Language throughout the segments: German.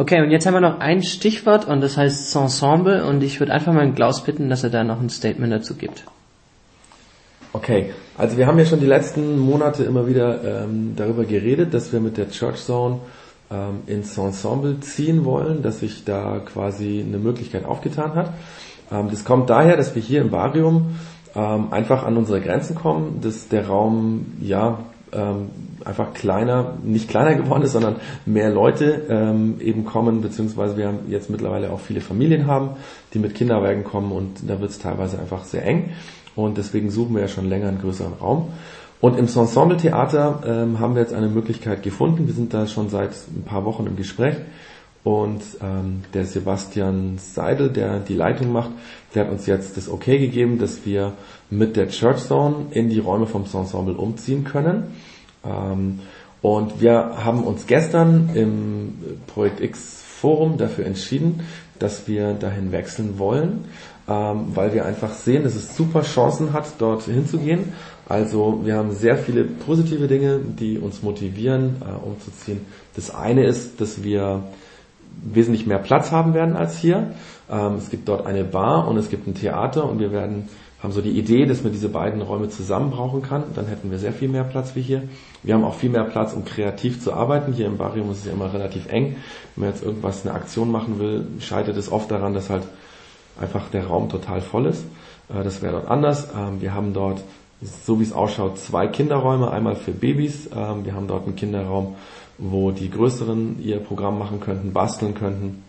Okay, und jetzt haben wir noch ein Stichwort und das heißt Ensemble und ich würde einfach mal Klaus bitten, dass er da noch ein Statement dazu gibt. Okay, also wir haben ja schon die letzten Monate immer wieder ähm, darüber geredet, dass wir mit der Church Zone ähm, ins Ensemble ziehen wollen, dass sich da quasi eine Möglichkeit aufgetan hat. Ähm, das kommt daher, dass wir hier im Barium ähm, einfach an unsere Grenzen kommen, dass der Raum ja ähm, einfach kleiner, nicht kleiner geworden ist, sondern mehr Leute ähm, eben kommen, beziehungsweise wir haben jetzt mittlerweile auch viele Familien haben, die mit Kinderwagen kommen und da wird es teilweise einfach sehr eng und deswegen suchen wir ja schon länger einen größeren Raum. Und im Ensemble Theater ähm, haben wir jetzt eine Möglichkeit gefunden. Wir sind da schon seit ein paar Wochen im Gespräch und ähm, der Sebastian Seidel, der die Leitung macht, der hat uns jetzt das Okay gegeben, dass wir mit der Church Zone in die Räume vom Ensemble umziehen können. Ähm, und wir haben uns gestern im Projekt X Forum dafür entschieden, dass wir dahin wechseln wollen, ähm, weil wir einfach sehen, dass es super Chancen hat, dort hinzugehen. Also wir haben sehr viele positive Dinge, die uns motivieren, äh, umzuziehen. Das eine ist, dass wir wesentlich mehr Platz haben werden als hier. Ähm, es gibt dort eine Bar und es gibt ein Theater und wir werden haben so die Idee, dass man diese beiden Räume zusammen brauchen kann. Dann hätten wir sehr viel mehr Platz wie hier. Wir haben auch viel mehr Platz, um kreativ zu arbeiten. Hier im Barium ist es ja immer relativ eng. Wenn man jetzt irgendwas, eine Aktion machen will, scheitert es oft daran, dass halt einfach der Raum total voll ist. Äh, das wäre dort anders. Ähm, wir haben dort, so wie es ausschaut, zwei Kinderräume. Einmal für Babys. Ähm, wir haben dort einen Kinderraum, wo die Größeren ihr Programm machen könnten, basteln könnten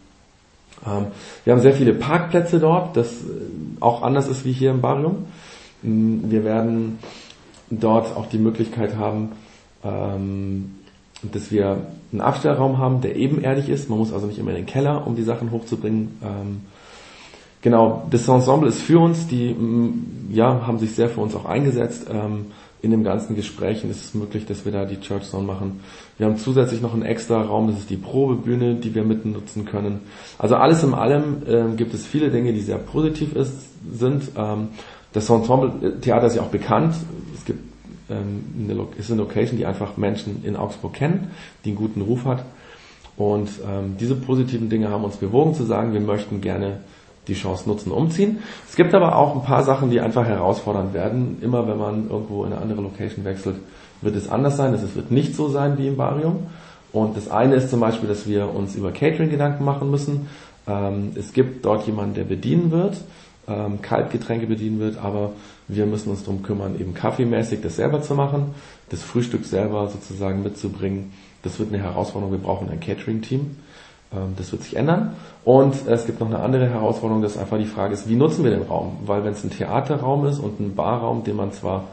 ähm, wir haben sehr viele Parkplätze dort, das äh, auch anders ist wie hier im Barium. Mm, wir werden dort auch die Möglichkeit haben, ähm, dass wir einen Abstellraum haben, der ebenerdig ist. Man muss also nicht immer in den Keller, um die Sachen hochzubringen. Ähm, genau, das Ensemble ist für uns, die mm, ja, haben sich sehr für uns auch eingesetzt in den ganzen Gesprächen ist es möglich, dass wir da die Church Zone machen. Wir haben zusätzlich noch einen extra Raum, das ist die Probebühne, die wir mitten nutzen können. Also alles in allem äh, gibt es viele Dinge, die sehr positiv ist, sind. Ähm, das Ensemble Theater ist ja auch bekannt. Es gibt ähm, eine, ist eine Location, die einfach Menschen in Augsburg kennen, die einen guten Ruf hat. Und ähm, diese positiven Dinge haben uns bewogen zu sagen, wir möchten gerne die Chance nutzen, umziehen. Es gibt aber auch ein paar Sachen, die einfach herausfordernd werden. Immer wenn man irgendwo in eine andere Location wechselt, wird es anders sein. Es wird nicht so sein wie im Barium. Und das eine ist zum Beispiel, dass wir uns über Catering Gedanken machen müssen. Ähm, es gibt dort jemanden, der bedienen wird, ähm, Kaltgetränke bedienen wird, aber wir müssen uns darum kümmern, eben kaffeemäßig das selber zu machen, das Frühstück selber sozusagen mitzubringen. Das wird eine Herausforderung. Wir brauchen ein Catering-Team. Ähm, das wird sich ändern. Und es gibt noch eine andere Herausforderung, dass einfach die Frage ist, wie nutzen wir den Raum? Weil wenn es ein Theaterraum ist und ein Barraum, den man zwar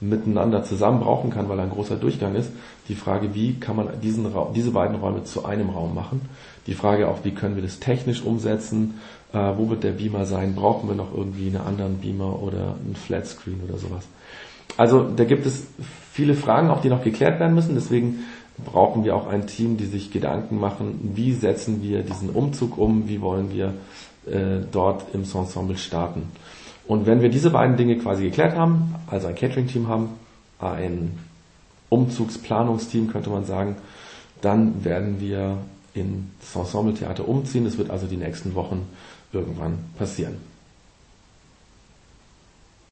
miteinander zusammen brauchen kann, weil er ein großer Durchgang ist, die Frage, wie kann man diesen Raum, diese beiden Räume zu einem Raum machen? Die Frage auch, wie können wir das technisch umsetzen? Äh, wo wird der Beamer sein? Brauchen wir noch irgendwie einen anderen Beamer oder einen Flatscreen oder sowas? Also da gibt es viele Fragen, auch die noch geklärt werden müssen. Deswegen brauchen wir auch ein Team, die sich Gedanken machen, wie setzen wir diesen Umzug um, wie wollen wir äh, dort im Ensemble starten. Und wenn wir diese beiden Dinge quasi geklärt haben, also ein Catering-Team haben, ein Umzugsplanungsteam könnte man sagen, dann werden wir in das Ensemble-Theater umziehen. Das wird also die nächsten Wochen irgendwann passieren.